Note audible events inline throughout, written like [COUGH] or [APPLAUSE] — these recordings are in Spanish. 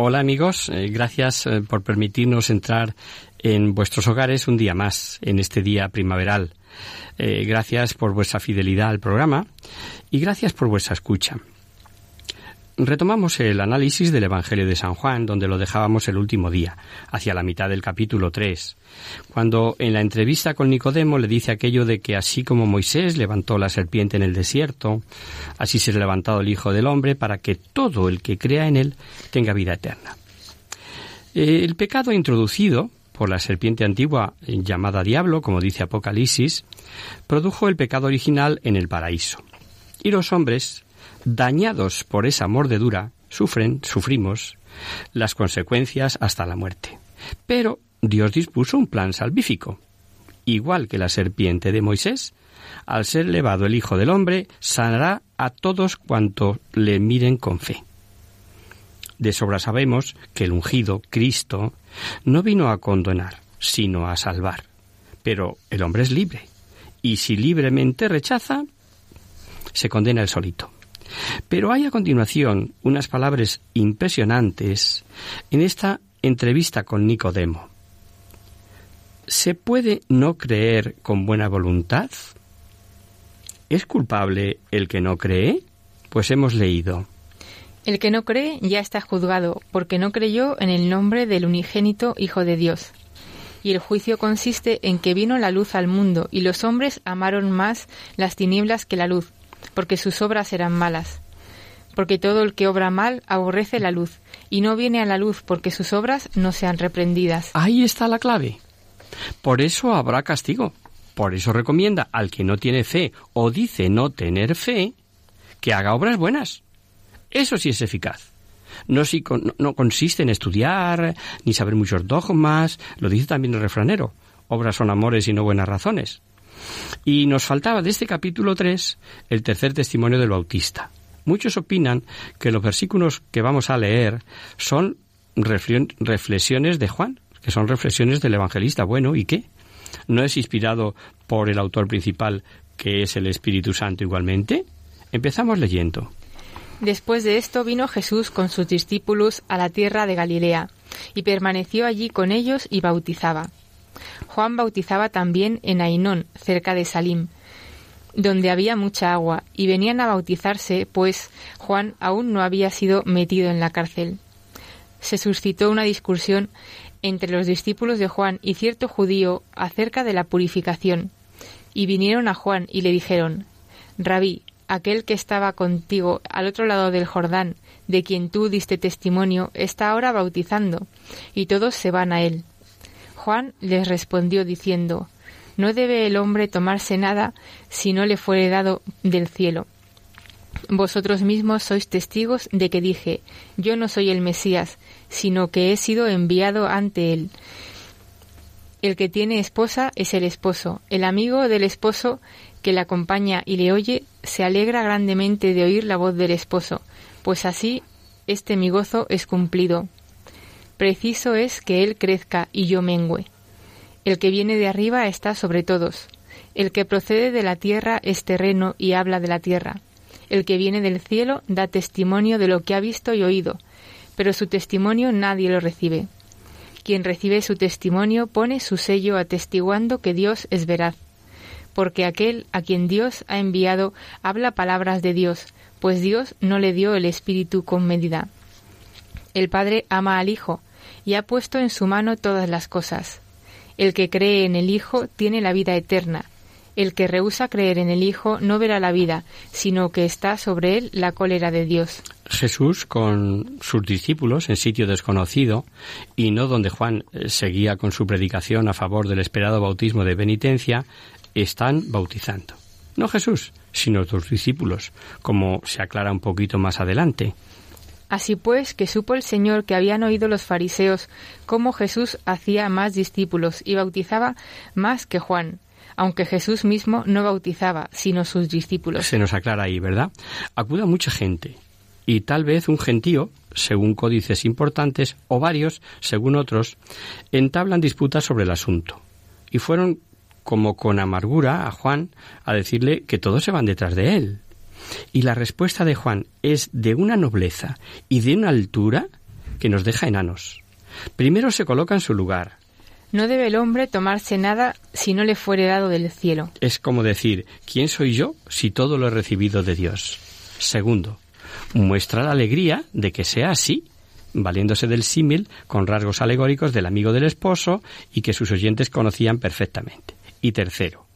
Hola amigos, eh, gracias eh, por permitirnos entrar en vuestros hogares un día más, en este día primaveral. Eh, gracias por vuestra fidelidad al programa y gracias por vuestra escucha. Retomamos el análisis del Evangelio de San Juan, donde lo dejábamos el último día, hacia la mitad del capítulo 3, cuando en la entrevista con Nicodemo le dice aquello de que así como Moisés levantó la serpiente en el desierto, así será levantado el Hijo del Hombre para que todo el que crea en él tenga vida eterna. Eh, El pecado introducido por la serpiente antigua eh, llamada diablo, como dice Apocalipsis, produjo el pecado original en el paraíso. Y los hombres, dañados por esa mordedura, sufren, sufrimos, las consecuencias hasta la muerte. Pero Dios dispuso un plan salvífico. Igual que la serpiente de Moisés, al ser elevado el Hijo del Hombre, sanará a todos cuanto le miren con fe. De sobra sabemos que el ungido, Cristo, no vino a condenar, sino a salvar. Pero el hombre es libre, y si libremente rechaza, se condena él solito. Pero hay a continuación unas palabras impresionantes en esta entrevista con Nicodemo. ¿Se puede no creer con buena voluntad? ¿Es culpable el que no cree? Pues hemos leído. El que no cree ya está juzgado, porque no creyó en el nombre del unigénito Hijo de Dios. Y el juicio consiste en que vino la luz al mundo, y los hombres amaron más las tinieblas que la luz, porque sus obras eran malas. Porque todo el que obra mal aborrece la luz, y no viene a la luz porque sus obras no sean reprendidas. Ahí está la clave. Por eso habrá castigo. Por eso recomienda al que no tiene fe o dice no tener fe que haga obras buenas. Eso sí es eficaz. No, no consiste en estudiar ni saber muchos dogmas, lo dice también el refranero. Obras son amores y no buenas razones. Y nos faltaba de este capítulo 3 el tercer testimonio del Bautista. Muchos opinan que los versículos que vamos a leer son reflexiones de Juan, que son reflexiones del evangelista. Bueno, ¿y qué? ¿No es inspirado por el autor principal, que es el Espíritu Santo igualmente? Empezamos leyendo. Después de esto vino Jesús con sus discípulos a la tierra de Galilea, y permaneció allí con ellos y bautizaba. Juan bautizaba también en Ainón, cerca de Salim, donde había mucha agua, y venían a bautizarse, pues Juan aún no había sido metido en la cárcel. Se suscitó una discusión entre los discípulos de Juan y cierto judío acerca de la purificación, y vinieron a Juan y le dijeron, Rabí, aquel que estaba contigo al otro lado del Jordán, de quien tú diste testimonio, está ahora bautizando, y todos se van a él. Juan les respondió diciendo, No debe el hombre tomarse nada si no le fuere dado del cielo. Vosotros mismos sois testigos de que dije, Yo no soy el Mesías, sino que he sido enviado ante él. El que tiene esposa es el esposo. El amigo del esposo que le acompaña y le oye se alegra grandemente de oír la voz del esposo, pues así este mi gozo es cumplido. Preciso es que él crezca y yo mengüe. El que viene de arriba está sobre todos. El que procede de la tierra es terreno y habla de la tierra. El que viene del cielo da testimonio de lo que ha visto y oído, pero su testimonio nadie lo recibe. Quien recibe su testimonio pone su sello atestiguando que Dios es veraz, porque aquel a quien Dios ha enviado habla palabras de Dios, pues Dios no le dio el Espíritu con medida. El Padre ama al Hijo y ha puesto en su mano todas las cosas. El que cree en el Hijo tiene la vida eterna. El que rehúsa creer en el Hijo no verá la vida, sino que está sobre él la cólera de Dios. Jesús con sus discípulos en sitio desconocido y no donde Juan eh, seguía con su predicación a favor del esperado bautismo de penitencia, están bautizando. No Jesús, sino sus discípulos, como se aclara un poquito más adelante. Así pues, que supo el Señor que habían oído los fariseos cómo Jesús hacía más discípulos y bautizaba más que Juan, aunque Jesús mismo no bautizaba, sino sus discípulos. Se nos aclara ahí, ¿verdad? Acuda mucha gente, y tal vez un gentío, según códices importantes, o varios, según otros, entablan disputas sobre el asunto. Y fueron como con amargura a Juan a decirle que todos se van detrás de él. Y la respuesta de Juan es de una nobleza y de una altura que nos deja enanos. Primero se coloca en su lugar. No debe el hombre tomarse nada si no le fuere dado del cielo. Es como decir, ¿quién soy yo si todo lo he recibido de Dios? Segundo, muestra la alegría de que sea así, valiéndose del símil con rasgos alegóricos del amigo del esposo y que sus oyentes conocían perfectamente. Y tercero,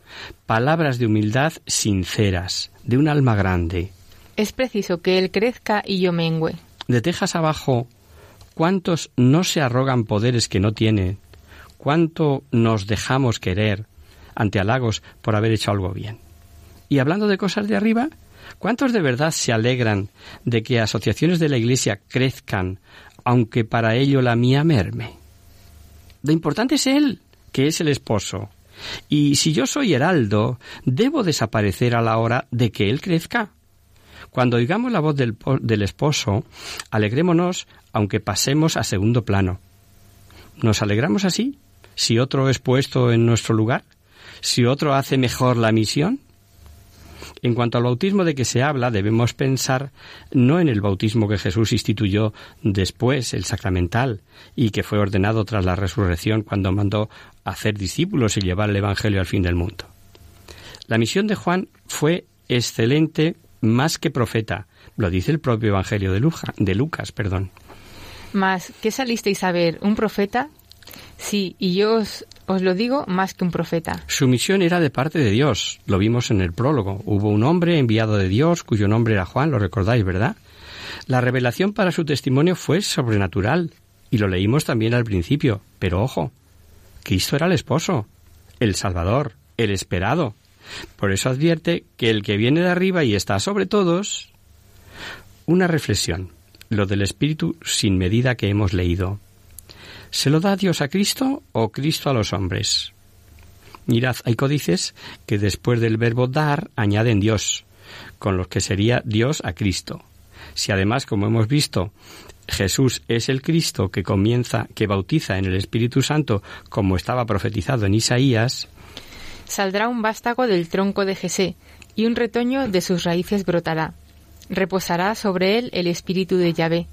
palabras de humildad sinceras, de un alma grande. Es preciso que él crezca y yo mengüe. De tejas abajo, ¿cuántos no se arrogan poderes que no tienen? ¿Cuánto nos dejamos querer ante halagos por haber hecho algo bien? Y hablando de cosas de arriba, ¿cuántos de verdad se alegran de que asociaciones de la Iglesia crezcan, aunque para ello la mía merme? Lo importante es él, que es el esposo, y si yo soy heraldo, debo desaparecer a la hora de que él crezca. Cuando oigamos la voz del, del esposo, alegrémonos aunque pasemos a segundo plano. ¿Nos alegramos así? Si otro es puesto en nuestro lugar, si otro hace mejor la misión, en cuanto al bautismo de que se habla, debemos pensar no en el bautismo que Jesús instituyó después, el sacramental, y que fue ordenado tras la resurrección cuando mandó hacer discípulos y llevar el Evangelio al fin del mundo. La misión de Juan fue excelente más que profeta, lo dice el propio Evangelio de, de Lucas. Perdón. Mas, ¿qué salisteis a ver? ¿Un profeta? Sí, y yo os, os, lo digo más que un profeta. Su misión era de parte de Dios, lo vimos en el prólogo. Hubo un hombre enviado de Dios cuyo nombre era Juan, lo recordáis, ¿verdad? La revelación para su testimonio fue sobrenatural, y lo leímos también al principio, pero ojo, Cristo era el esposo, el Salvador, el esperado. Por eso advierte que el que viene de arriba y está sobre todos. Una reflexión, lo del Espíritu sin medida que hemos leído. ¿Se lo da Dios a Cristo o Cristo a los hombres? Mirad, hay códices que después del verbo dar añaden Dios, con los que sería Dios a Cristo. Si además, como hemos visto, Jesús es el Cristo que comienza, que bautiza en el Espíritu Santo, como estaba profetizado en Isaías, saldrá un vástago del tronco de Jesé, y un retoño de sus raíces brotará. Reposará sobre él el espíritu de Yahvé,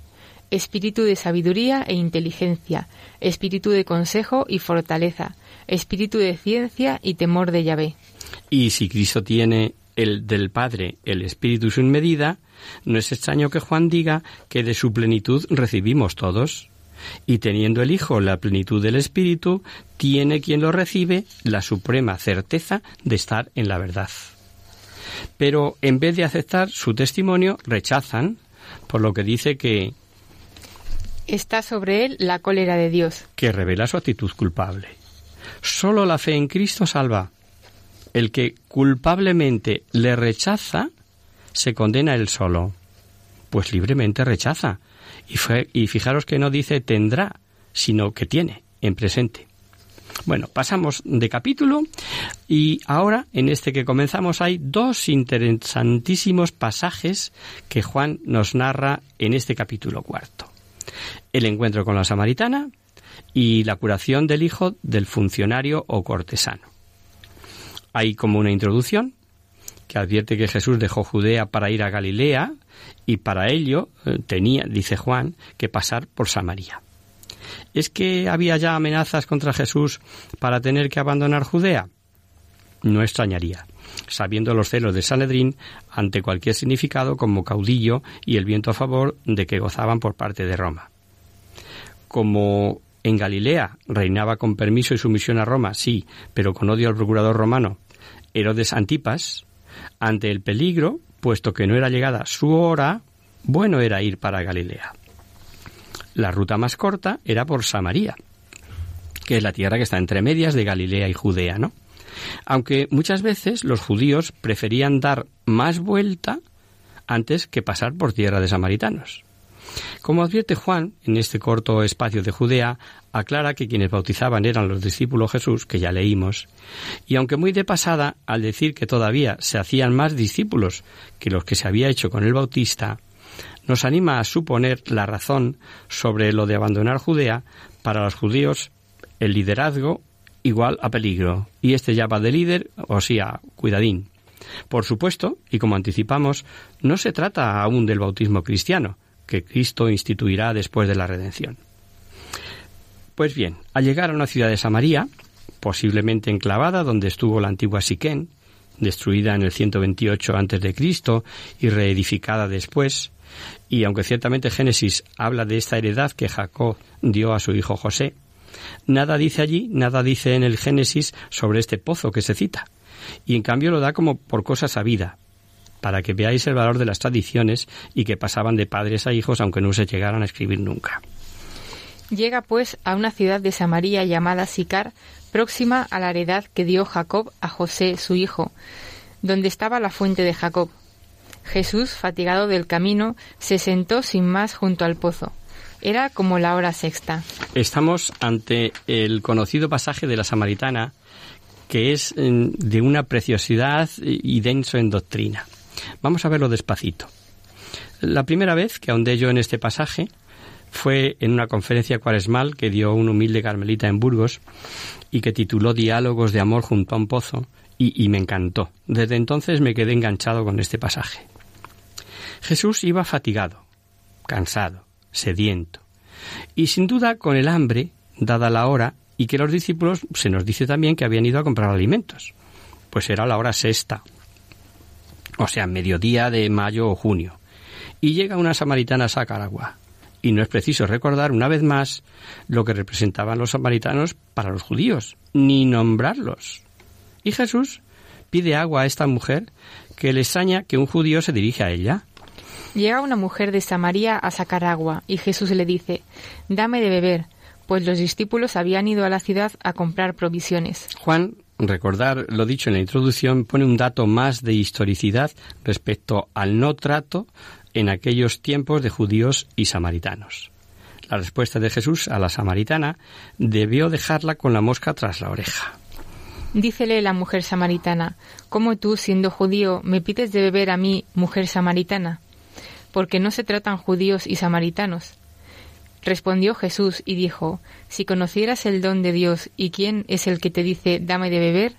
espíritu de sabiduría e inteligencia, espíritu de consejo y fortaleza, espíritu de ciencia y temor de Yahvé. Y si Cristo tiene el del Padre el espíritu sin medida, no es extraño que Juan diga que de su plenitud recibimos todos. Y teniendo el Hijo la plenitud del Espíritu, tiene quien lo recibe la suprema certeza de estar en la verdad. Pero en vez de aceptar su testimonio, rechazan, por lo que dice que está sobre él la cólera de Dios, que revela su actitud culpable. Solo la fe en Cristo salva. El que culpablemente le rechaza se condena él solo. Pues libremente rechaza. Y, y fijaros que no dice tendrá, sino que tiene en presente. Bueno, pasamos de capítulo y ahora en este que comenzamos hay dos interesantísimos pasajes que Juan nos narra en este capítulo cuarto. El encuentro con la samaritana y la curación del hijo del funcionario o cortesano. Hay como una introducción que advierte que Jesús dejó Judea para ir a Galilea y para ello eh, tenía, dice Juan, que pasar por Samaria. ¿Es que había ya amenazas contra Jesús para tener que abandonar Judea? No extrañaría, sabiendo los celos de Sanedrín ante cualquier significado como caudillo y el viento a favor de que gozaban por parte de Roma. Como en Galilea reinaba con permiso y sumisión a Roma, sí, pero con odio al procurador romano, Herodes Antipas, ante el peligro, puesto que no era llegada su hora, bueno era ir para Galilea. La ruta más corta era por Samaria, que es la tierra que está entre medias de Galilea y Judea, ¿no? Aunque muchas veces los judíos preferían dar más vuelta antes que pasar por tierra de samaritanos. Como advierte Juan, en este corto espacio de Judea, aclara que quienes bautizaban eran los discípulos Jesús, que ya leímos, y aunque muy de pasada, al decir que todavía se hacían más discípulos que los que se había hecho con el Bautista, nos anima a suponer la razón sobre lo de abandonar Judea para los judíos el liderazgo igual a peligro, y este ya va de líder, o sea, cuidadín. Por supuesto, y como anticipamos, no se trata aún del bautismo cristiano, que Cristo instituirá después de la redención. Pues bien, al llegar a una ciudad de Samaria, posiblemente enclavada donde estuvo la antigua Siquén, destruida en el 128 a.C. y reedificada después, y aunque ciertamente Génesis habla de esta heredad que Jacob dio a su hijo José, nada dice allí, nada dice en el Génesis sobre este pozo que se cita, y en cambio lo da como por cosa sabida, para que veáis el valor de las tradiciones y que pasaban de padres a hijos aunque no se llegaran a escribir nunca. Llega pues a una ciudad de Samaria llamada Sicar, próxima a la heredad que dio Jacob a José, su hijo, donde estaba la fuente de Jacob. Jesús, fatigado del camino, se sentó sin más junto al pozo. Era como la hora sexta. Estamos ante el conocido pasaje de la Samaritana, que es mm, de una preciosidad y denso en doctrina. Vamos a verlo despacito. La primera vez que ahondé yo en este pasaje fue en una conferencia cuaresmal que dio un humilde carmelita en Burgos y que tituló Diálogos de amor junto a un pozo y, y me encantó. Desde entonces me quedé enganchado con este pasaje. Jesús iba fatigado, cansado, sediento y sin duda con el hambre, dada la hora, y que los discípulos se nos dice también que habían ido a comprar alimentos, pues era la hora sexta, o sea, mediodía de mayo o junio, y llega una samaritana a sacar agua. Y no es preciso recordar una vez más lo que representaban los samaritanos para los judíos, ni nombrarlos. Y Jesús pide agua a esta mujer que le extraña que un judío se dirige a ella. Llega una mujer de Samaria a sacar agua y Jesús le dice, Dame de beber, pues los discípulos habían ido a la ciudad a comprar provisiones. Juan recordar lo dicho en la introducción, pone un dato más de historicidad respecto al no trato en aquellos tiempos de judíos y samaritanos. La respuesta de Jesús a la samaritana debió dejarla con la mosca tras la oreja. Dícele la mujer samaritana, ¿cómo tú, siendo judío, me pides de beber a mí, mujer samaritana? Porque no se tratan judíos y samaritanos. Respondió Jesús y dijo, Si conocieras el don de Dios y quién es el que te dice, dame de beber,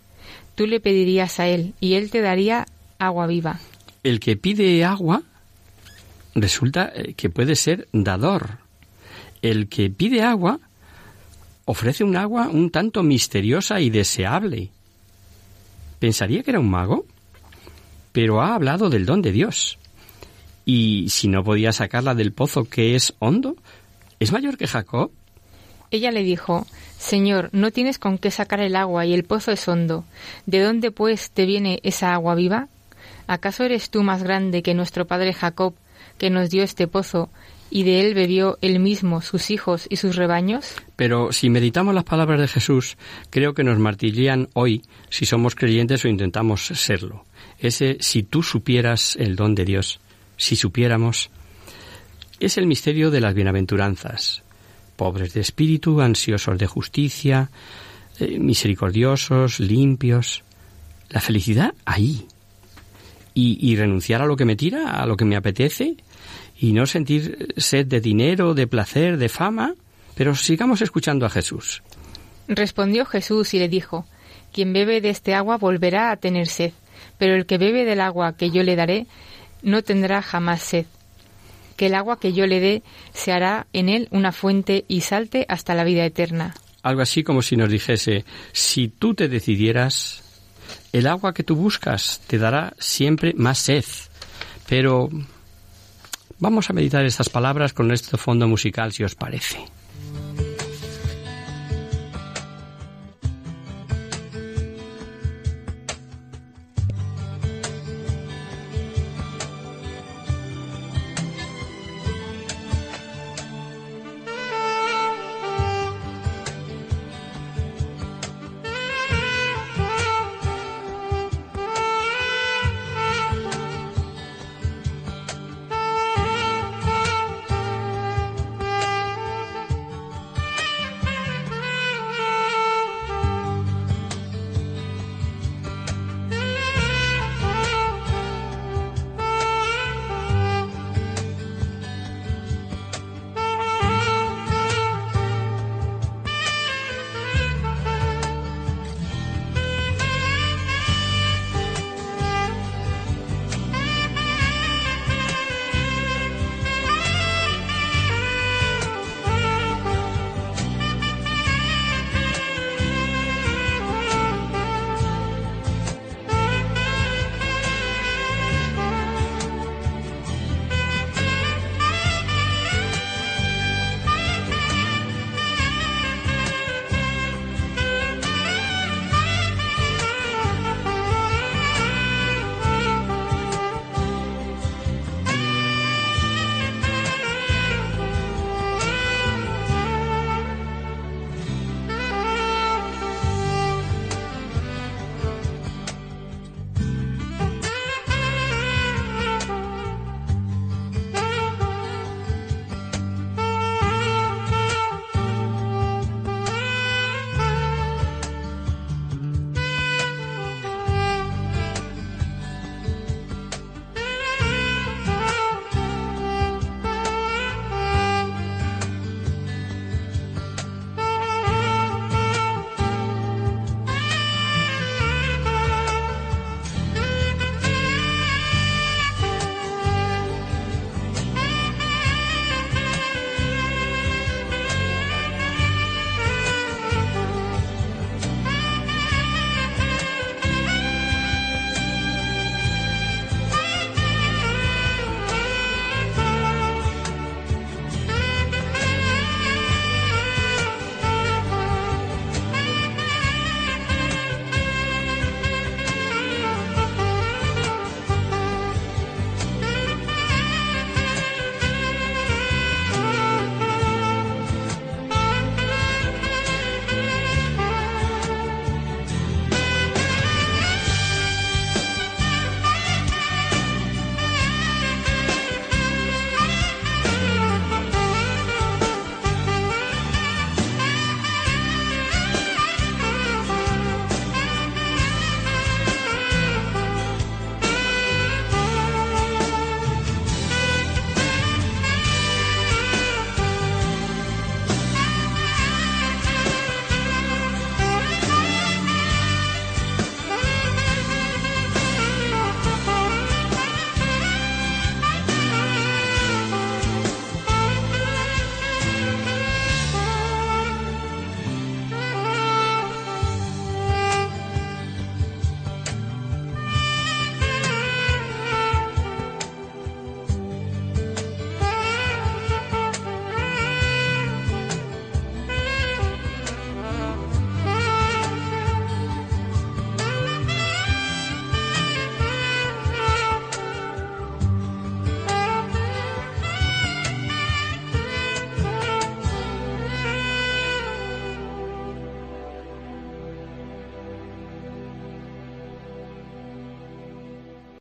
tú le pedirías a él y él te daría agua viva. El que pide agua resulta eh, que puede ser dador. El que pide agua ofrece un agua un tanto misteriosa y deseable. Pensaría que era un mago, pero ha hablado del don de Dios. Y si no podía sacarla del pozo que es hondo, ¿Es mayor que Jacob? Ella le dijo, Señor, no tienes con qué sacar el agua y el pozo es hondo. ¿De dónde, pues, te viene esa agua viva? ¿Acaso eres tú más grande que nuestro padre Jacob, que nos dio este pozo, y de él bebió él mismo, sus hijos y sus rebaños? Pero si meditamos las palabras de Jesús, creo que nos martirían hoy si somos creyentes o intentamos serlo. Ese si tú supieras el don de Dios, si supiéramos es el misterio de las bienaventuranzas. Pobres de espíritu, ansiosos de justicia, eh, misericordiosos, limpios. La felicidad ahí. Y, y renunciar a lo que me tira, a lo que me apetece, y no sentir sed de dinero, de placer, de fama. Pero sigamos escuchando a Jesús. Respondió Jesús y le dijo, Quien bebe de este agua volverá a tener sed, pero el que bebe del agua que yo le daré no tendrá jamás sed. Que el agua que yo le dé se hará en él una fuente y salte hasta la vida eterna. Algo así como si nos dijese, si tú te decidieras, el agua que tú buscas te dará siempre más sed. Pero vamos a meditar estas palabras con este fondo musical, si os parece.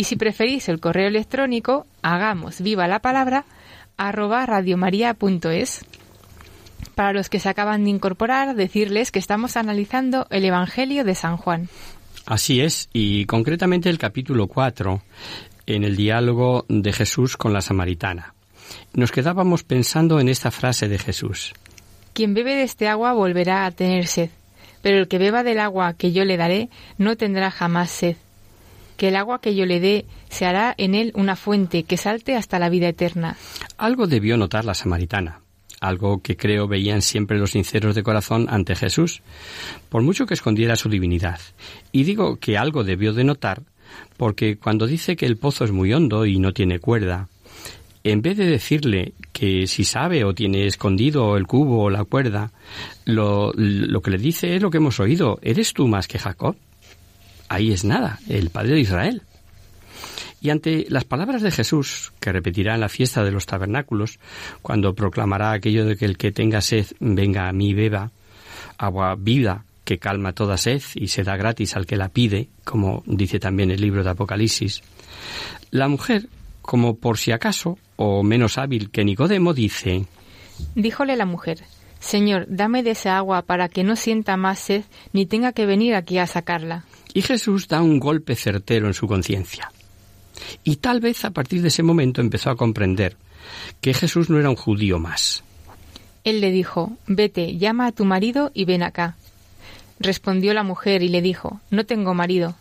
Y si preferís el correo electrónico, hagamos viva la palabra arroba radiomaria.es. Para los que se acaban de incorporar, decirles que estamos analizando el Evangelio de San Juan. Así es, y concretamente el capítulo 4, en el diálogo de Jesús con la samaritana. Nos quedábamos pensando en esta frase de Jesús. Quien bebe de este agua volverá a tener sed, pero el que beba del agua que yo le daré no tendrá jamás sed. Que el agua que yo le dé se hará en él una fuente que salte hasta la vida eterna. Algo debió notar la samaritana, algo que creo veían siempre los sinceros de corazón ante Jesús, por mucho que escondiera su divinidad. Y digo que algo debió de notar, porque cuando dice que el pozo es muy hondo y no tiene cuerda, en vez de decirle que si sabe o tiene escondido el cubo o la cuerda, lo, que le dice es lo que hemos oído, ¿eres tú más que Jacob? Ahí es nada, el padre de Israel. Y ante las palabras de Jesús, que repetirá en la fiesta de los tabernáculos, cuando proclamará aquello de que el que tenga sed venga a mí beba, agua viva que calma toda sed y se da gratis al que la pide, como dice también el libro de Apocalipsis, la mujer, como por si acaso, o menos hábil que Nicodemo, dice Díjole la mujer, Señor, dame de esa agua para que no sienta más sed ni tenga que venir aquí a sacarla. Y Jesús da un golpe certero en su conciencia. Y tal vez a partir de ese momento empezó a comprender que Jesús no era un judío más. Él le dijo, Vete, llama a tu marido y ven acá. Respondió la mujer y le dijo, No tengo marido.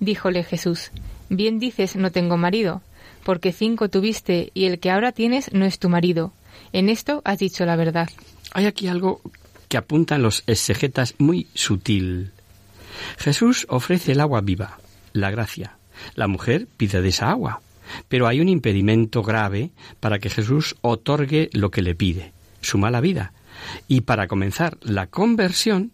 Díjole Jesús, Bien dices, no tengo marido, porque cinco tuviste y el que ahora tienes no es tu marido. En esto has dicho la verdad. Hay aquí algo que apuntan los exegetas muy sutil. Jesús ofrece el agua viva, la gracia. La mujer pide de esa agua. Pero hay un impedimento grave para que Jesús otorgue lo que le pide, su mala vida. Y para comenzar la conversión,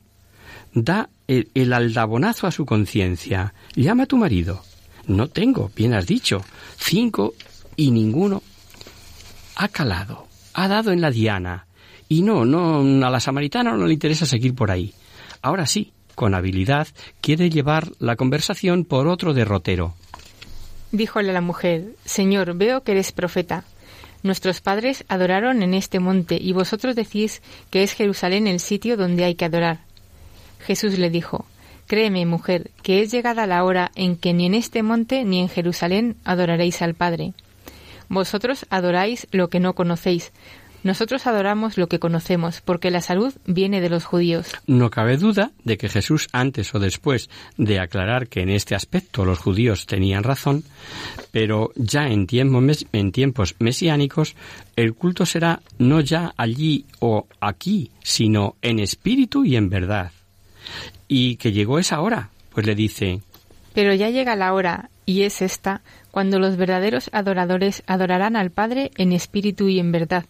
da el, aldabonazo a su conciencia. Llama a tu marido. No tengo, bien has dicho, cinco y ninguno ha calado, ha dado en la diana. Y no, no, a la samaritana no le interesa seguir por ahí. Ahora sí, con habilidad, quiere llevar la conversación por otro derrotero. Díjole la mujer, Señor, veo que eres profeta. Nuestros padres adoraron en este monte y vosotros decís que es Jerusalén el sitio donde hay que adorar. Jesús le dijo, Créeme, mujer, que es llegada la hora en que ni en este monte ni en Jerusalén adoraréis al Padre. Vosotros adoráis lo que no conocéis, nosotros adoramos lo que conocemos, porque la salud viene de los judíos. No cabe duda de que Jesús, antes o después de aclarar que en este aspecto los judíos tenían razón, pero ya en, en tiempos mesiánicos, el culto será no ya allí o aquí, sino en espíritu y en verdad. Y que llegó esa hora, pues le dice, Pero ya llega la hora, y es esta, cuando los verdaderos adoradores adorarán al Padre en espíritu y en verdad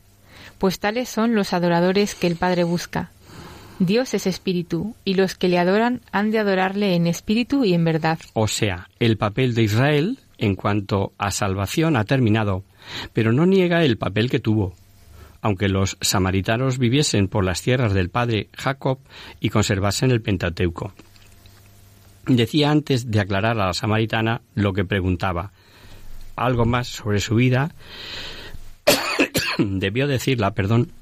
pues tales son los adoradores que el Padre busca. Dios es espíritu, y los que le adoran han de adorarle en espíritu y en verdad. O sea, el papel de Israel en cuanto a salvación ha terminado, pero no niega el papel que tuvo. Aunque los samaritanos viviesen por las tierras del padre Jacob y conservasen el Pentateuco. Decía antes de aclarar a la samaritana lo que preguntaba, algo más sobre su vida [CLEARS THROAT] debió decirla, perdón,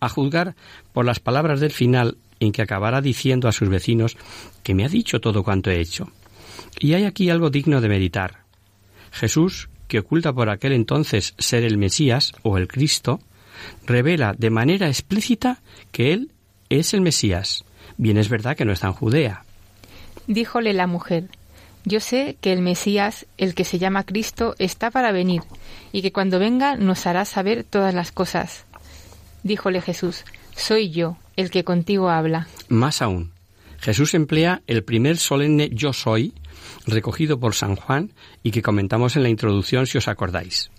a juzgar por las palabras del final en que acabará diciendo a sus vecinos que me ha dicho todo cuanto he hecho. Y hay aquí algo digno de meditar. Jesús, que oculta por aquel entonces ser el Mesías o el Cristo, revela de manera explícita que Él es el Mesías. Bien es verdad que no está en Judea. Díjole la mujer, yo sé que el Mesías, el que se llama Cristo, está para venir, y que cuando venga nos hará saber todas las cosas. Díjole Jesús, soy yo, el que contigo habla. Más aún, Jesús emplea el primer solemne yo soy, recogido por San Juan y que comentamos en la introducción si os acordáis.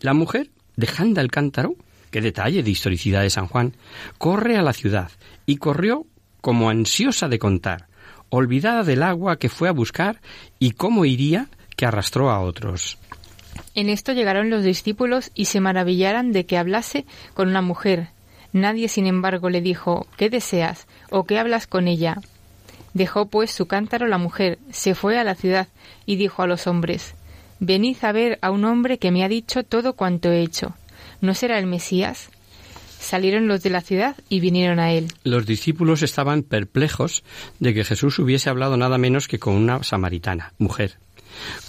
La mujer, dejando el cántaro, qué detalle de historicidad de San Juan, corre a la ciudad y corrió como ansiosa de contar, olvidada del agua que fue a buscar y cómo iría que arrastró a otros. En esto llegaron los discípulos y se maravillaran de que hablase con una mujer. Nadie, sin embargo, le dijo ¿Qué deseas? o ¿qué hablas con ella? Dejó pues su cántaro la mujer, se fue a la ciudad y dijo a los hombres Venid a ver a un hombre que me ha dicho todo cuanto he hecho. ¿No será el Mesías? Salieron los de la ciudad y vinieron a él. Los discípulos estaban perplejos de que Jesús hubiese hablado nada menos que con una samaritana, mujer.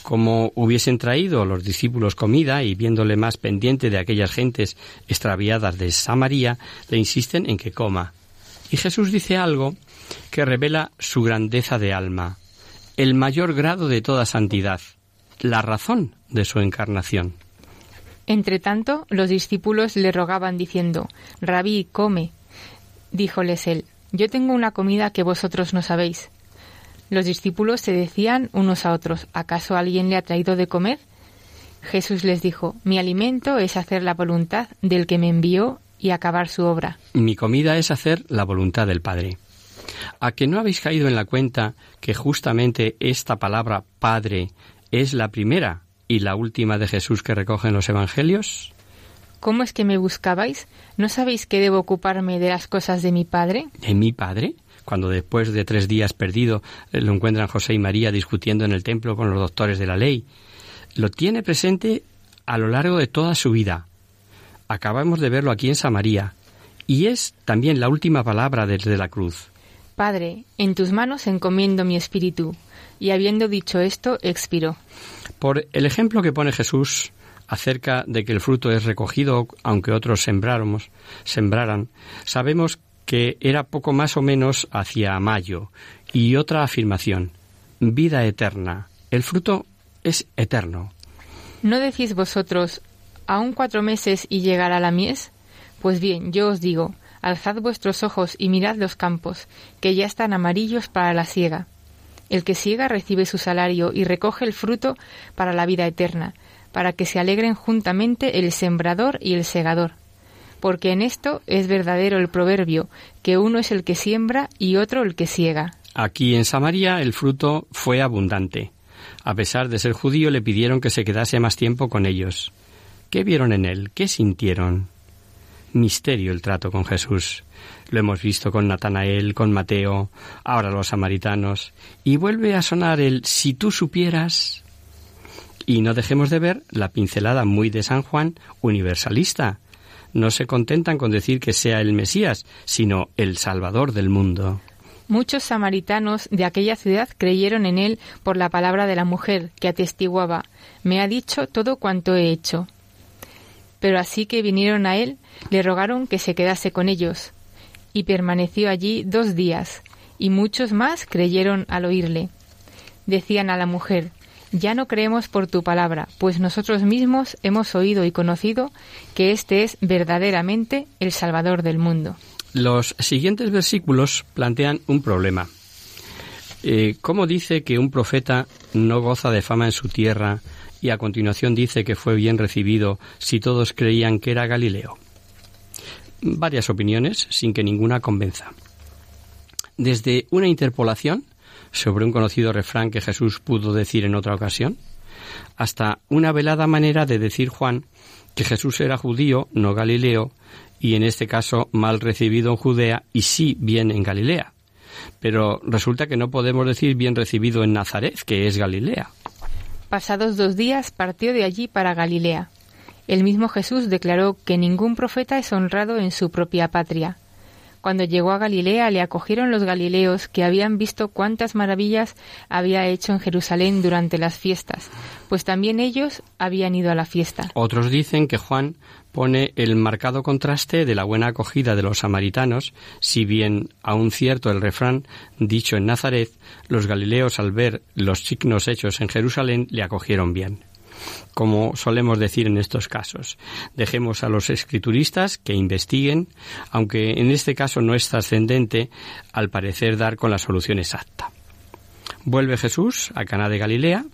Como hubiesen traído los discípulos comida y viéndole más pendiente de aquellas gentes extraviadas de Samaria, le insisten en que coma. Y Jesús dice algo que revela su grandeza de alma, el mayor grado de toda santidad, la razón de su encarnación. Entretanto, los discípulos le rogaban diciendo, Rabí, come. Díjoles él, Yo tengo una comida que vosotros no sabéis. Los discípulos se decían unos a otros, ¿acaso alguien le ha traído de comer? Jesús les dijo, Mi alimento es hacer la voluntad del que me envió y acabar su obra. Mi comida es hacer la voluntad del Padre. ¿A que no habéis caído en la cuenta que justamente esta palabra Padre es la primera y la última de Jesús que recogen los Evangelios? ¿Cómo es que me buscabais? ¿No sabéis que debo ocuparme de las cosas de mi Padre? ¿De mi Padre? Cuando después de tres días perdido eh, lo encuentran José y María discutiendo en el templo con los doctores de la ley. Lo tiene presente a lo largo de toda su vida. Acabamos de verlo aquí en Samaria. Y es también la última palabra desde la cruz. Padre, en tus manos encomiendo mi espíritu. Y habiendo dicho esto, expiró. Por el ejemplo que pone Jesús acerca de que el fruto es recogido aunque otros sembráramos, sembraran, sabemos que era poco más o menos hacia mayo. Y otra afirmación, vida eterna. El fruto es eterno. ¿No decís vosotros, aún cuatro meses y llegará la mies? Pues bien, yo os digo, alzad vuestros ojos y mirad los campos, que ya están amarillos para la siega. El que siega recibe su salario y recoge el fruto para la vida eterna, para que se alegren juntamente el sembrador y el segador. Porque en esto es verdadero el proverbio, que uno es el que siembra y otro el que siega. Aquí en Samaria el fruto fue abundante. A pesar de ser judío le pidieron que se quedase más tiempo con ellos. ¿Qué vieron en él? ¿Qué sintieron? Misterio el trato con Jesús. Lo hemos visto con Natanael, con Mateo, ahora los samaritanos, y vuelve a sonar el si tú supieras. Y no dejemos de ver la pincelada muy de San Juan universalista. No se contentan con decir que sea el Mesías, sino el Salvador del mundo. Muchos samaritanos de aquella ciudad creyeron en él por la palabra de la mujer, que atestiguaba, me ha dicho todo cuanto he hecho. Pero así que vinieron a él, le rogaron que se quedase con ellos, y permaneció allí dos días, y muchos más creyeron al oírle. Decían a la mujer, ya no creemos por tu palabra, pues nosotros mismos hemos oído y conocido que éste es verdaderamente el Salvador del mundo. Los siguientes versículos plantean un problema. Eh, ¿Cómo dice que un profeta no goza de fama en su tierra y a continuación dice que fue bien recibido si todos creían que era Galileo? Varias opiniones sin que ninguna convenza. Desde una interpolación sobre un conocido refrán que Jesús pudo decir en otra ocasión, hasta una velada manera de decir Juan que Jesús era judío, no Galileo, y en este caso mal recibido en Judea y sí bien en Galilea. Pero resulta que no podemos decir bien recibido en Nazaret, que es Galilea. Pasados dos días partió de allí para Galilea el mismo Jesús declaró que ningún profeta es honrado en su propia patria. Cuando llegó a Galilea le acogieron los galileos que habían visto cuántas maravillas había hecho en Jerusalén durante las fiestas, pues también ellos habían ido a la fiesta. Otros dicen que Juan pone el marcado contraste de la buena acogida de los samaritanos, si bien aún cierto el refrán dicho en Nazaret, los galileos al ver los signos hechos en Jerusalén le acogieron bien como solemos decir en estos casos. Dejemos a los escrituristas que investiguen, aunque en este caso no es trascendente, al parecer dar con la solución exacta. Vuelve Jesús a Caná de Galilea,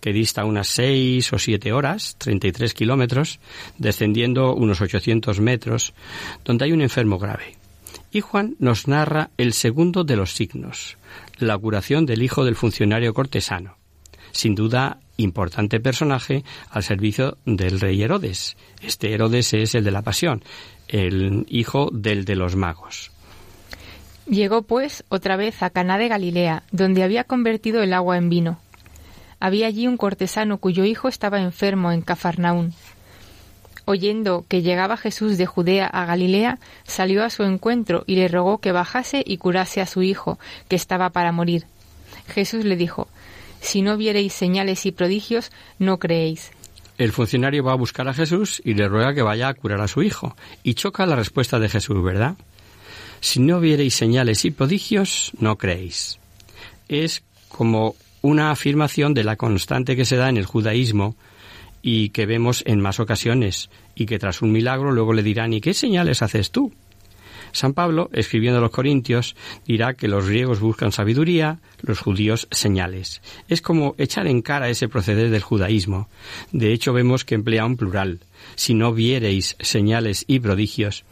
que dista unas seis o siete horas, 33 kilómetros, descendiendo unos 800 metros, donde hay un enfermo grave. Y Juan nos narra el segundo de los signos, la curación del hijo del funcionario cortesano. Sin duda, importante personaje al servicio del rey Herodes. Este Herodes es el de la pasión, el hijo del de los magos. Llegó pues otra vez a Caná de Galilea, donde había convertido el agua en vino. Había allí un cortesano cuyo hijo estaba enfermo en Cafarnaún. Oyendo que llegaba Jesús de Judea a Galilea, salió a su encuentro y le rogó que bajase y curase a su hijo, que estaba para morir. Jesús le dijo, Si no viereis señales y prodigios, no creéis. El funcionario va a buscar a Jesús y le ruega que vaya a curar a su hijo. Y choca la respuesta de Jesús, ¿verdad? Si no viereis señales y prodigios, no creéis. Es como una afirmación de la constante que se da en el judaísmo y que vemos en más ocasiones, y que tras un milagro luego le dirán ¿y qué señales haces tú? San Pablo, escribiendo a los Corintios, dirá que los griegos buscan sabiduría, los judíos señales. Es como echar en cara ese proceder del judaísmo. De hecho, vemos que emplea un plural. Si no viereis señales y prodigios.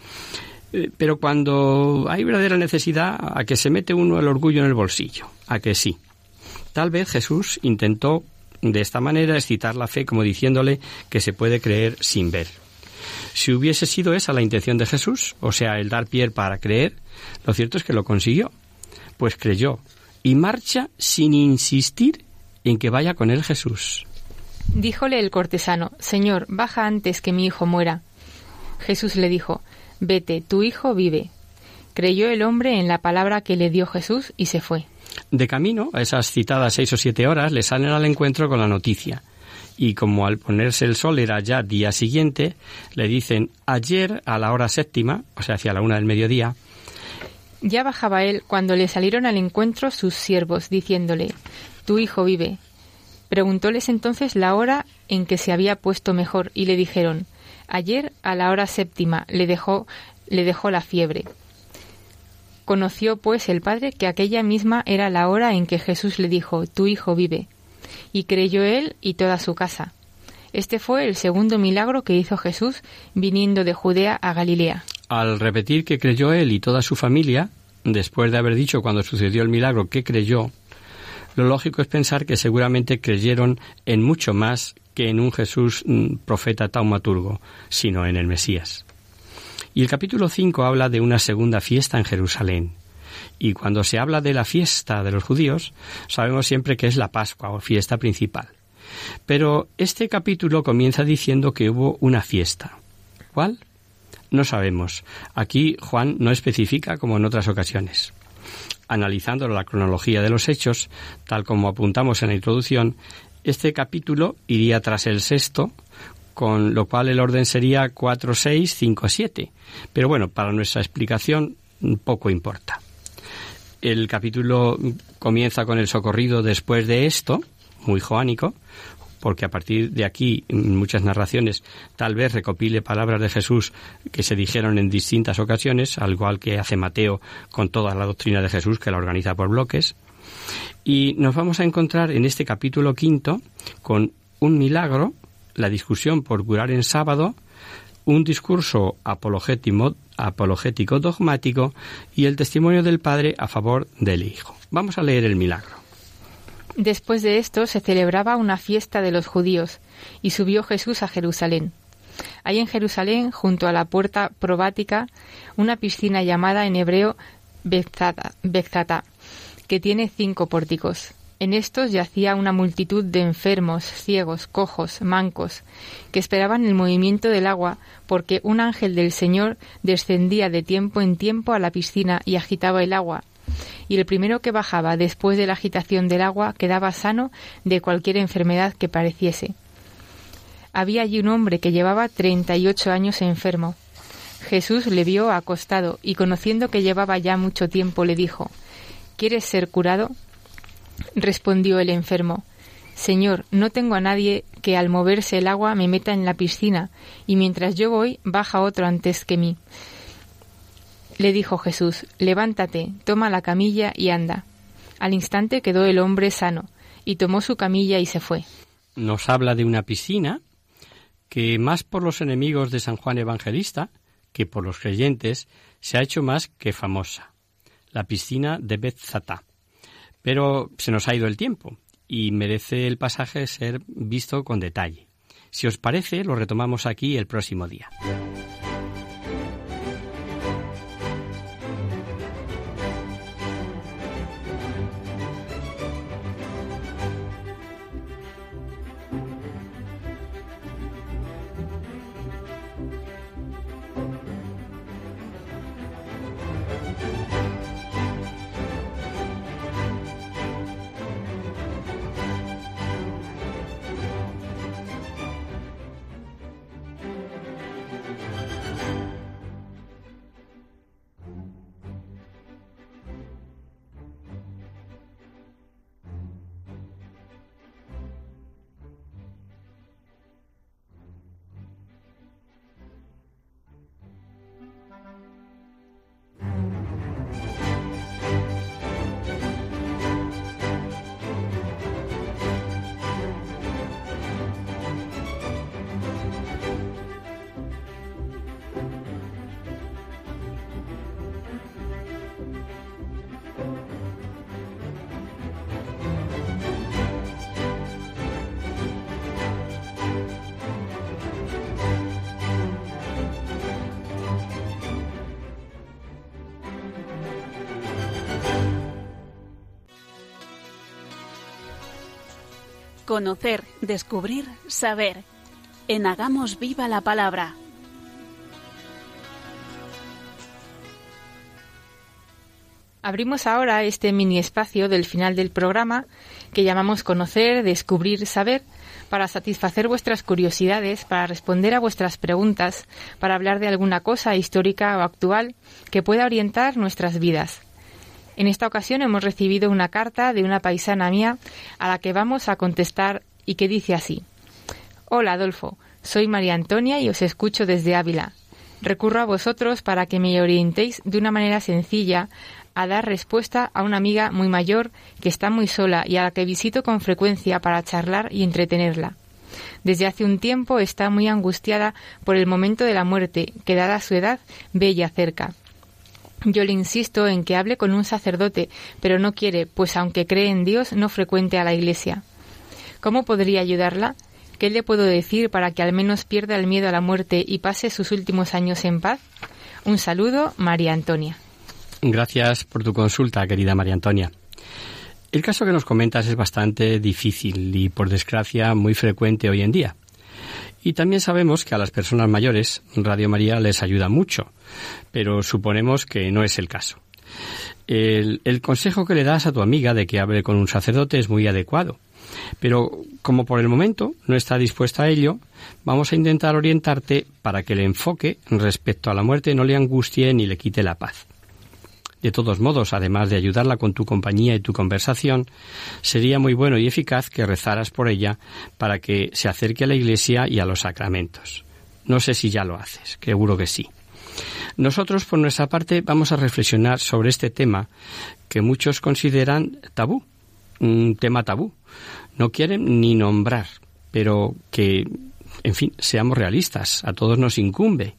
Eh, pero cuando hay verdadera necesidad, a que se mete uno el orgullo en el bolsillo, a que sí. Tal vez Jesús intentó de esta manera excitar la fe como diciéndole que se puede creer sin ver. Si hubiese sido esa la intención de Jesús, o sea, el dar pie para creer, lo cierto es que lo consiguió, pues creyó y marcha sin insistir en que vaya con él Jesús. Díjole el cortesano, Señor, baja antes que mi hijo muera. Jesús le dijo, Vete, tu hijo vive. Creyó el hombre en la palabra que le dio Jesús y se fue. De camino, a esas citadas seis o siete horas, le salen al encuentro con la noticia. Y como al ponerse el sol era ya día siguiente, le dicen ayer a la hora séptima, o sea, hacia la una del mediodía, ya bajaba él cuando le salieron al encuentro sus siervos, diciéndole, Tu hijo vive. Preguntóles entonces la hora en que se había puesto mejor, y le dijeron, Ayer a la hora séptima le dejó, le dejó la fiebre. Conoció pues el padre que aquella misma era la hora en que Jesús le dijo, Tu hijo vive. Y creyó él y toda su casa. Este fue el segundo milagro que hizo Jesús viniendo de Judea a Galilea. Al repetir que creyó él y toda su familia, después de haber dicho cuando sucedió el milagro que creyó, lo lógico es pensar que seguramente creyeron en mucho más que en un Jesús mm, profeta taumaturgo, sino en el Mesías. Y el capítulo 5 habla de una segunda fiesta en Jerusalén. Y cuando se habla de la fiesta de los judíos, sabemos siempre que es la Pascua o fiesta principal. Pero este capítulo comienza diciendo que hubo una fiesta. ¿Cuál? No sabemos. Aquí Juan no especifica como en otras ocasiones. Analizando la cronología de los hechos, tal como apuntamos en la introducción, este capítulo iría tras el sexto, con lo cual el orden sería 4, 6, 5, 7. Pero bueno, para nuestra explicación poco importa. El capítulo comienza con el socorrido después de esto, muy joánico, porque a partir de aquí, en muchas narraciones, tal vez recopile palabras de Jesús que se dijeron en distintas ocasiones, al igual que hace Mateo con toda la doctrina de Jesús, que la organiza por bloques. Y nos vamos a encontrar en este capítulo quinto con un milagro la discusión por curar en sábado, un discurso apologético, dogmático y el testimonio del Padre a favor del Hijo. Vamos a leer el milagro. Después de esto se celebraba una fiesta de los judíos y subió Jesús a Jerusalén. Hay en Jerusalén, junto a la puerta probática, una piscina llamada en hebreo Bethzata, que tiene cinco pórticos. En estos yacía una multitud de enfermos, ciegos, cojos, mancos, que esperaban el movimiento del agua, porque un ángel del Señor descendía de tiempo en tiempo a la piscina y agitaba el agua. Y el primero que bajaba después de la agitación del agua quedaba sano de cualquier enfermedad que pareciese. Había allí un hombre que llevaba treinta y ocho años enfermo. Jesús le vio acostado y conociendo que llevaba ya mucho tiempo le dijo ¿Quieres ser curado? Respondió el enfermo Señor, no tengo a nadie que al moverse el agua me meta en la piscina, y mientras yo voy baja otro antes que mí. Le dijo Jesús, levántate, toma la camilla y anda. Al instante quedó el hombre sano, y tomó su camilla y se fue. Nos habla de una piscina que más por los enemigos de San Juan Evangelista que por los creyentes se ha hecho más que famosa, la piscina de Betzatá. Pero se nos ha ido el tiempo y merece el pasaje ser visto con detalle. Si os parece, lo retomamos aquí el próximo día. Conocer, descubrir, saber. En Hagamos Viva la Palabra. Abrimos ahora este mini espacio del final del programa que llamamos Conocer, Descubrir, Saber para satisfacer vuestras curiosidades, para responder a vuestras preguntas, para hablar de alguna cosa histórica o actual que pueda orientar nuestras vidas. En esta ocasión hemos recibido una carta de una paisana mía a la que vamos a contestar y que dice así. Hola Adolfo, soy María Antonia y os escucho desde Ávila. Recurro a vosotros para que me orientéis de una manera sencilla a dar respuesta a una amiga muy mayor que está muy sola y a la que visito con frecuencia para charlar y entretenerla. Desde hace un tiempo está muy angustiada por el momento de la muerte, que dada su edad ve cerca. Yo le insisto en que hable con un sacerdote, pero no quiere, pues aunque cree en Dios, no frecuente a la iglesia. ¿Cómo podría ayudarla? ¿Qué le puedo decir para que al menos pierda el miedo a la muerte y pase sus últimos años en paz? Un saludo, María Antonia. Gracias por tu consulta, querida María Antonia. El caso que nos comentas es bastante difícil y, por desgracia, muy frecuente hoy en día. Y también sabemos que a las personas mayores Radio María les ayuda mucho, pero suponemos que no es el caso. El, consejo que le das a tu amiga de que hable con un sacerdote es muy adecuado, pero como por el momento no está dispuesta a ello, vamos a intentar orientarte para que el enfoque respecto a la muerte no le angustie ni le quite la paz. De todos modos, además de ayudarla con tu compañía y tu conversación, sería muy bueno y eficaz que rezaras por ella para que se acerque a la Iglesia y a los sacramentos. No sé si ya lo haces, seguro que sí. Nosotros, por nuestra parte, vamos a reflexionar sobre este tema que muchos consideran tabú, un tema tabú. No quieren ni nombrar, pero que, en fin, seamos realistas, a todos nos incumbe,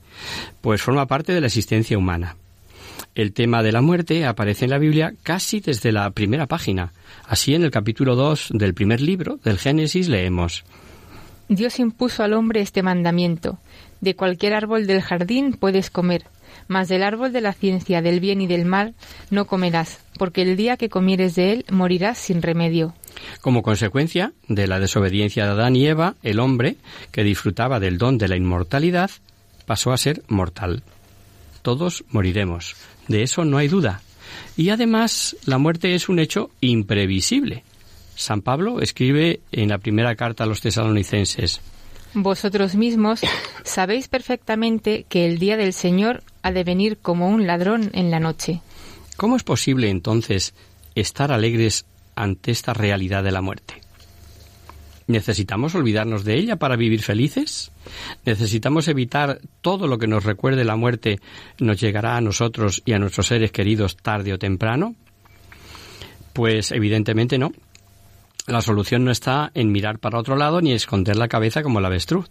pues forma parte de la existencia humana el tema de la muerte aparece en la Biblia casi desde la primera página. Así en el capítulo 2 del primer libro del Génesis leemos Dios impuso al hombre este mandamiento De cualquier árbol del jardín puedes comer, mas del árbol de la ciencia del bien y del mal no comerás, porque el día que comieres de él morirás sin remedio. Como consecuencia de la desobediencia de Adán y Eva, el hombre, que disfrutaba del don de la inmortalidad, pasó a ser mortal. Todos moriremos, de eso no hay duda. Y además, la muerte es un hecho imprevisible. San Pablo escribe en la primera carta a los tesalonicenses, Vosotros mismos sabéis perfectamente que el día del Señor ha de venir como un ladrón en la noche. ¿Cómo es posible entonces estar alegres ante esta realidad de la muerte? ¿Necesitamos olvidarnos de ella para vivir felices? ¿Necesitamos evitar todo lo que nos recuerde la muerte nos llegará a nosotros y a nuestros seres queridos tarde o temprano? Pues evidentemente no. La solución no está en mirar para otro lado ni esconder la cabeza como la avestruz.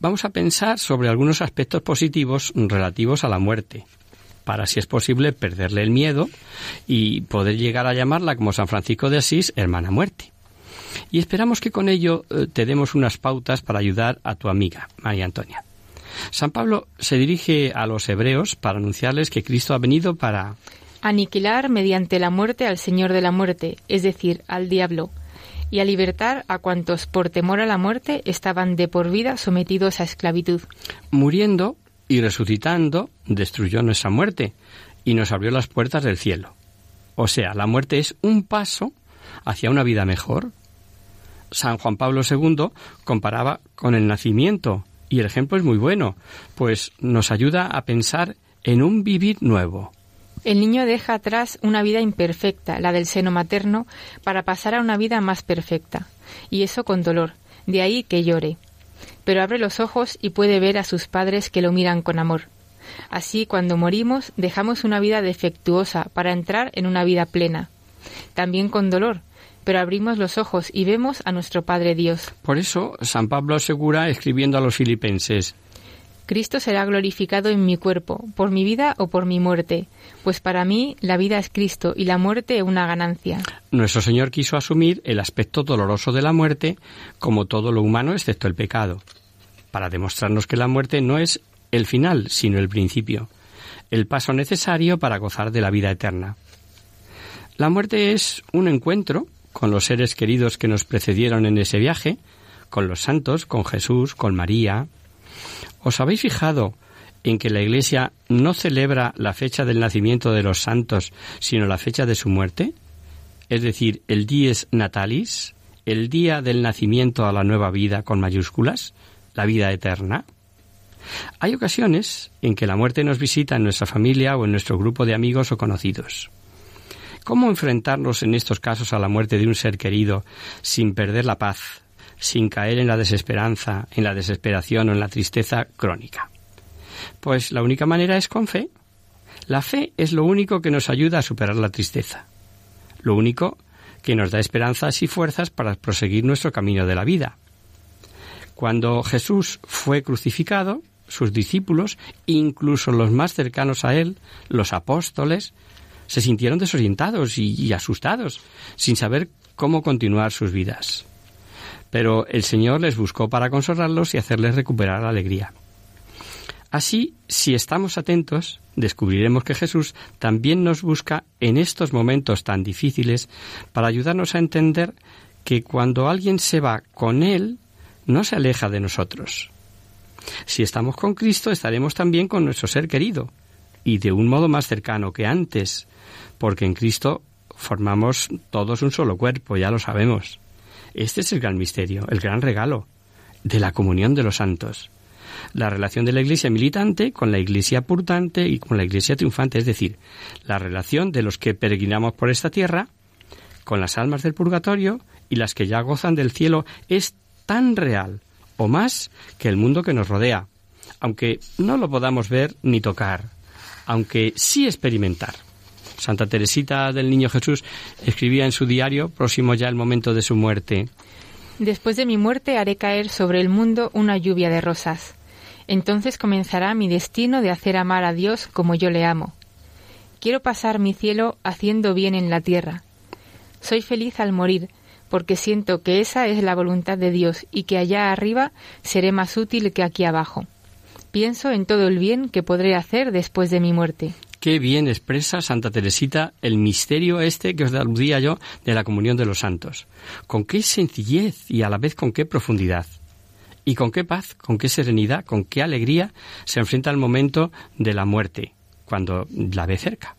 Vamos a pensar sobre algunos aspectos positivos relativos a la muerte. para, si es posible, perderle el miedo y poder llegar a llamarla, como San Francisco de Asís, hermana muerte. Y esperamos que con ello eh, te demos unas pautas para ayudar a tu amiga, María Antonia. San Pablo se dirige a los hebreos para anunciarles que Cristo ha venido para aniquilar mediante la muerte al Señor de la muerte, es decir, al diablo, y a libertar a cuantos por temor a la muerte estaban de por vida sometidos a esclavitud. Muriendo y resucitando, destruyó nuestra muerte y nos abrió las puertas del cielo. O sea, la muerte es un paso hacia una vida mejor. San Juan Pablo II comparaba con el nacimiento y el ejemplo es muy bueno, pues nos ayuda a pensar en un vivir nuevo. El niño deja atrás una vida imperfecta, la del seno materno, para pasar a una vida más perfecta, y eso con dolor, de ahí que llore. Pero abre los ojos y puede ver a sus padres que lo miran con amor. Así, cuando morimos, dejamos una vida defectuosa para entrar en una vida plena. También con dolor, pero abrimos los ojos y vemos a nuestro Padre Dios. Por eso, San Pablo asegura, escribiendo a los filipenses, Cristo será glorificado en mi cuerpo, por mi vida o por mi muerte, pues para mí la vida es Cristo y la muerte una ganancia. Nuestro Señor quiso asumir el aspecto doloroso de la muerte como todo lo humano excepto el pecado, para demostrarnos que la muerte no es el final, sino el principio, el paso necesario para gozar de la vida eterna. La muerte es un encuentro con los seres queridos que nos precedieron en ese viaje, con los santos, con Jesús, con María. ¿Os habéis fijado en que la Iglesia no celebra la fecha del nacimiento de los santos, sino la fecha de su muerte? Es decir, el dies natalis, el día del nacimiento a la nueva vida con mayúsculas, la vida eterna. Hay ocasiones en que la muerte nos visita en nuestra familia o en nuestro grupo de amigos o conocidos. ¿Cómo enfrentarnos en estos casos a la muerte de un ser querido sin perder la paz, sin caer en la desesperanza, en la desesperación o en la tristeza crónica? Pues la única manera es con fe. La fe es lo único que nos ayuda a superar la tristeza. Lo único que nos da esperanzas y fuerzas para proseguir nuestro camino de la vida. Cuando Jesús fue crucificado, sus discípulos, incluso los más cercanos a él, los apóstoles, se sintieron desorientados y, asustados, sin saber cómo continuar sus vidas. Pero el Señor les buscó para consolarlos y hacerles recuperar la alegría. Así, si estamos atentos, descubriremos que Jesús también nos busca en estos momentos tan difíciles para ayudarnos a entender que cuando alguien se va con Él, no se aleja de nosotros. Si estamos con Cristo, estaremos también con nuestro ser querido, y de un modo más cercano que antes, porque en Cristo formamos todos un solo cuerpo, ya lo sabemos. Este es el gran misterio, el gran regalo de la comunión de los santos. La relación de la Iglesia militante con la Iglesia purtante y con la Iglesia triunfante, es decir, la relación de los que peregrinamos por esta tierra con las almas del purgatorio y las que ya gozan del cielo es tan real o más que el mundo que nos rodea, aunque no lo podamos ver ni tocar, aunque sí experimentar. Santa Teresita del Niño Jesús escribía en su diario, próximo ya el momento de su muerte. Después de mi muerte haré caer sobre el mundo una lluvia de rosas. Entonces comenzará mi destino de hacer amar a Dios como yo le amo. Quiero pasar mi cielo haciendo bien en la tierra. Soy feliz al morir, porque siento que esa es la voluntad de Dios y que allá arriba seré más útil que aquí abajo. Pienso en todo el bien que podré hacer después de mi muerte. Qué bien expresa Santa Teresita el misterio este que os aludía yo de la comunión de los santos. Con qué sencillez y a la vez con qué profundidad. Y con qué paz, con qué serenidad, con qué alegría se enfrenta al momento de la muerte, cuando la ve cerca.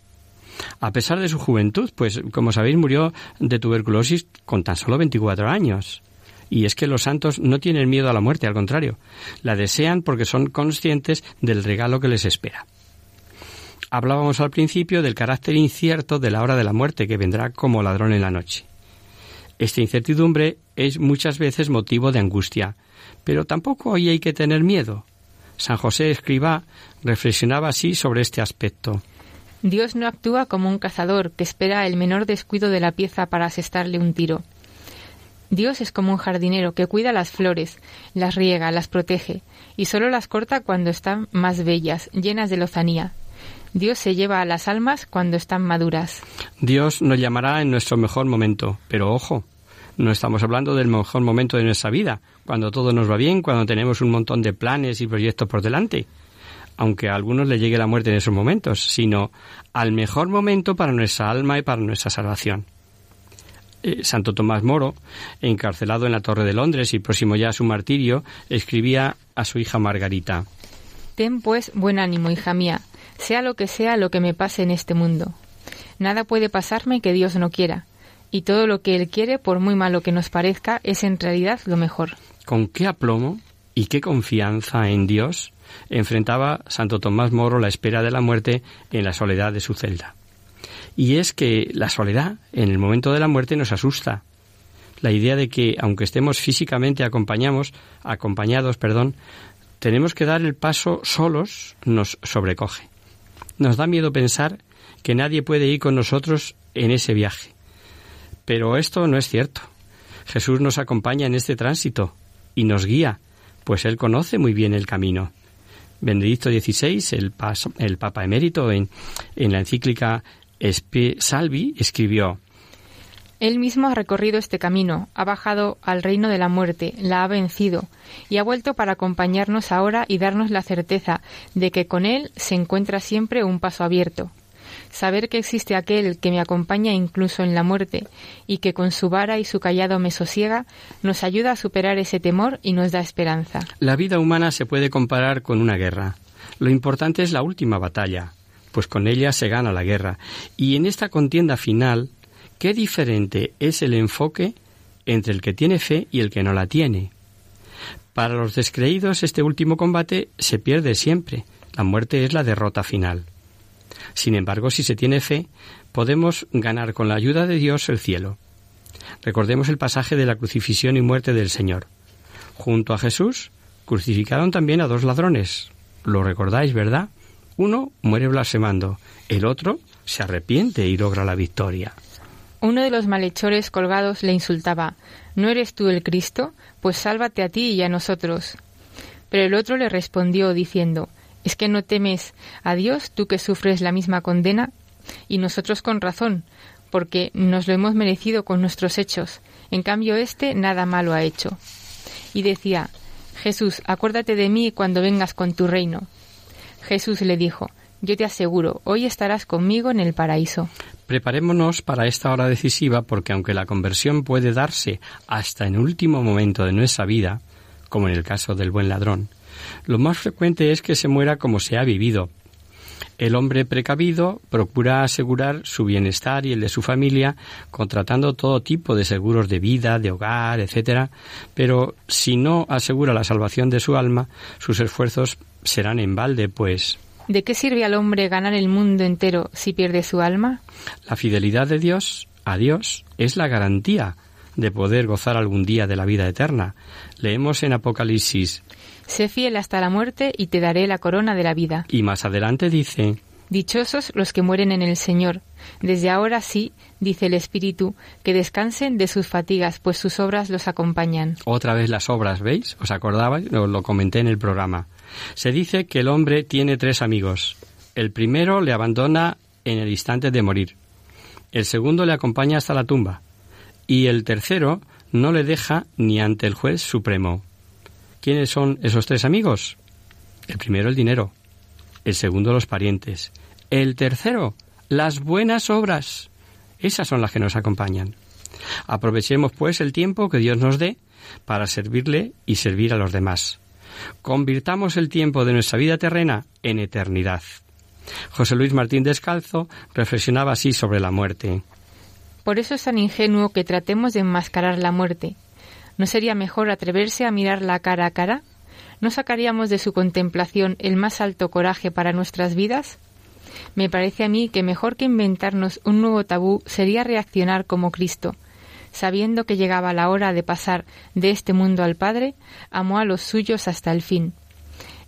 A pesar de su juventud, pues como sabéis murió de tuberculosis con tan solo 24 años. Y es que los santos no tienen miedo a la muerte, al contrario, la desean porque son conscientes del regalo que les espera. Hablábamos al principio del carácter incierto de la hora de la muerte que vendrá como ladrón en la noche. Esta incertidumbre es muchas veces motivo de angustia, pero tampoco hoy hay que tener miedo. San José Escribá reflexionaba así sobre este aspecto. Dios no actúa como un cazador que espera el menor descuido de la pieza para asestarle un tiro. Dios es como un jardinero que cuida las flores, las riega, las protege, y solo las corta cuando están más bellas, llenas de lozanía, Dios se lleva a las almas cuando están maduras. Dios nos llamará en nuestro mejor momento, pero ojo, no estamos hablando del mejor momento de nuestra vida, cuando todo nos va bien, cuando tenemos un montón de planes y proyectos por delante, aunque a algunos le llegue la muerte en esos momentos, sino al mejor momento para nuestra alma y para nuestra salvación. Eh, Santo Tomás Moro, encarcelado en la Torre de Londres y próximo ya a su martirio, escribía a su hija Margarita. Ten pues buen ánimo, hija mía, sea lo que sea lo que me pase en este mundo. Nada puede pasarme que Dios no quiera, y todo lo que Él quiere, por muy malo que nos parezca, es en realidad lo mejor. Con qué aplomo y qué confianza en Dios enfrentaba Santo Tomás Moro la espera de la muerte en la soledad de su celda. Y es que la soledad en el momento de la muerte nos asusta. La idea de que aunque estemos físicamente acompañamos, acompañados, perdón, tenemos que dar el paso solos nos sobrecoge. Nos da miedo pensar que nadie puede ir con nosotros en ese viaje. Pero esto no es cierto. Jesús nos acompaña en este tránsito y nos guía, pues Él conoce muy bien el camino. Benedicto XVI, el, el Papa emérito, en, en la encíclica Salvi, escribió Él mismo ha recorrido este camino, ha bajado al reino de la muerte, la ha vencido, y ha vuelto para acompañarnos ahora y darnos la certeza de que con Él se encuentra siempre un paso abierto saber que existe aquel que me acompaña incluso en la muerte y que con su vara y su callado me sosiega, nos ayuda a superar ese temor y nos da esperanza. La vida humana se puede comparar con una guerra. Lo importante es la última batalla, pues con ella se gana la guerra. Y en esta contienda final, qué diferente es el enfoque entre el que tiene fe y el que no la tiene. Para los descreídos este último combate se pierde siempre. La muerte es la derrota final. Sin embargo, si se tiene fe, podemos ganar con la ayuda de Dios el cielo. Recordemos el pasaje de la crucifixión y muerte del Señor. Junto a Jesús crucificaron también a dos ladrones. Lo recordáis, ¿verdad? Uno muere blasfemando, el otro se arrepiente y logra la victoria. Uno de los malhechores colgados le insultaba ¿No eres tú el Cristo? Pues sálvate a ti y a nosotros. Pero el otro le respondió diciendo ¿Es que no temes a Dios, tú que sufres la misma condena? Y nosotros con razón, porque nos lo hemos merecido con nuestros hechos. En cambio, éste nada malo ha hecho. Y decía, Jesús, acuérdate de mí cuando vengas con tu reino. Jesús le dijo, yo te aseguro, hoy estarás conmigo en el paraíso. Preparémonos para esta hora decisiva porque aunque la conversión puede darse hasta en el último momento de nuestra vida, como en el caso del buen ladrón, lo más frecuente es que se muera como se ha vivido. El hombre precavido procura asegurar su bienestar y el de su familia contratando todo tipo de seguros de vida, de hogar, etc. Pero si no asegura la salvación de su alma, sus esfuerzos serán en balde, pues ¿De qué sirve al hombre ganar el mundo entero si pierde su alma? La fidelidad de Dios a Dios es la garantía de poder gozar algún día de la vida eterna. Leemos en Apocalipsis Sé fiel hasta la muerte y te daré la corona de la vida. Y más adelante dice, Dichosos los que mueren en el Señor. Desde ahora sí, dice el Espíritu, que descansen de sus fatigas, pues sus obras los acompañan. Otra vez las obras, ¿veis? ¿Os acordabais? Lo, lo comenté en el programa. Se dice que el hombre tiene tres amigos. El primero le abandona en el instante de morir. El segundo le acompaña hasta la tumba. Y el tercero no le deja ni ante el juez supremo. ¿Quiénes son esos tres amigos? El primero el dinero, el segundo los parientes, el tercero las buenas obras. Esas son las que nos acompañan. Aprovechemos pues el tiempo que Dios nos dé para servirle y servir a los demás. Convirtamos el tiempo de nuestra vida terrena en eternidad. José Luis Martín Descalzo reflexionaba así sobre la muerte. Por eso es tan ingenuo que tratemos de enmascarar la muerte, ¿No sería mejor atreverse a mirarla cara a cara? ¿No sacaríamos de su contemplación el más alto coraje para nuestras vidas? Me parece a mí que mejor que inventarnos un nuevo tabú sería reaccionar como Cristo. Sabiendo que llegaba la hora de pasar de este mundo al Padre, amó a los suyos hasta el fin.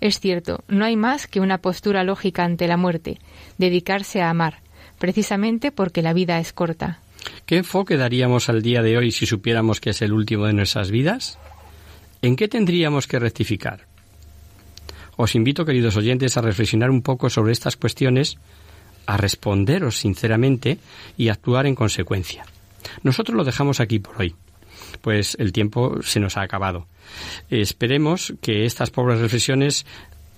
Es cierto, no hay más que una postura lógica ante la muerte, dedicarse a amar, precisamente porque la vida es corta. ¿Qué enfoque daríamos al día de hoy si supiéramos que es el último de nuestras vidas? ¿En qué tendríamos que rectificar? Os invito, queridos oyentes, a reflexionar un poco sobre estas cuestiones, a responderos sinceramente y a actuar en consecuencia. Nosotros lo dejamos aquí por hoy, pues el tiempo se nos ha acabado. Esperemos que estas pobres reflexiones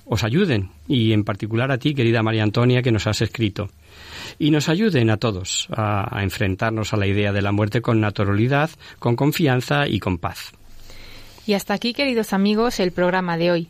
os ayuden, y en particular a ti, querida María Antonia, que nos has escrito, y nos ayuden a todos a, a enfrentarnos a la idea de la muerte con naturalidad, con confianza y con paz. Y hasta aquí, queridos amigos, el programa de hoy.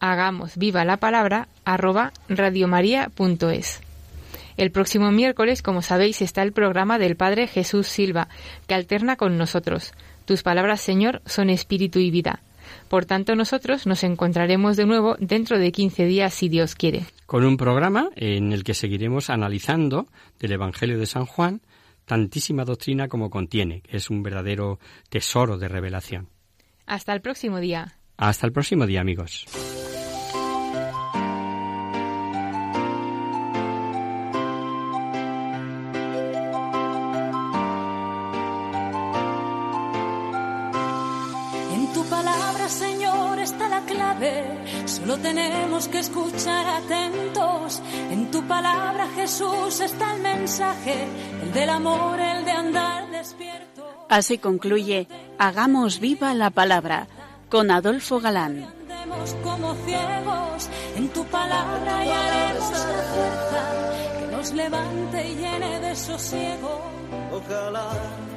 hagamos viva la palabra arroba radiomaria.es. El próximo miércoles, como sabéis, está el programa del Padre Jesús Silva, que alterna con nosotros. Tus palabras, Señor, son espíritu y vida. Por tanto, nosotros nos encontraremos de nuevo dentro de 15 días, si Dios quiere. Con un programa en el que seguiremos analizando del Evangelio de San Juan tantísima doctrina como contiene, que es un verdadero tesoro de revelación. Hasta el próximo día. Hasta el próximo día, amigos. En tu palabra, Señor, está la clave. Solo tenemos que escuchar atentos. En tu palabra, Jesús, está el mensaje, el del amor, el de andar despierto. Así concluye Hagamos viva la palabra con Adolfo Galán. Andemos como ciegos, en tu palabra y haremos la fuerza que nos levante y llene de sosiego. Ojalá.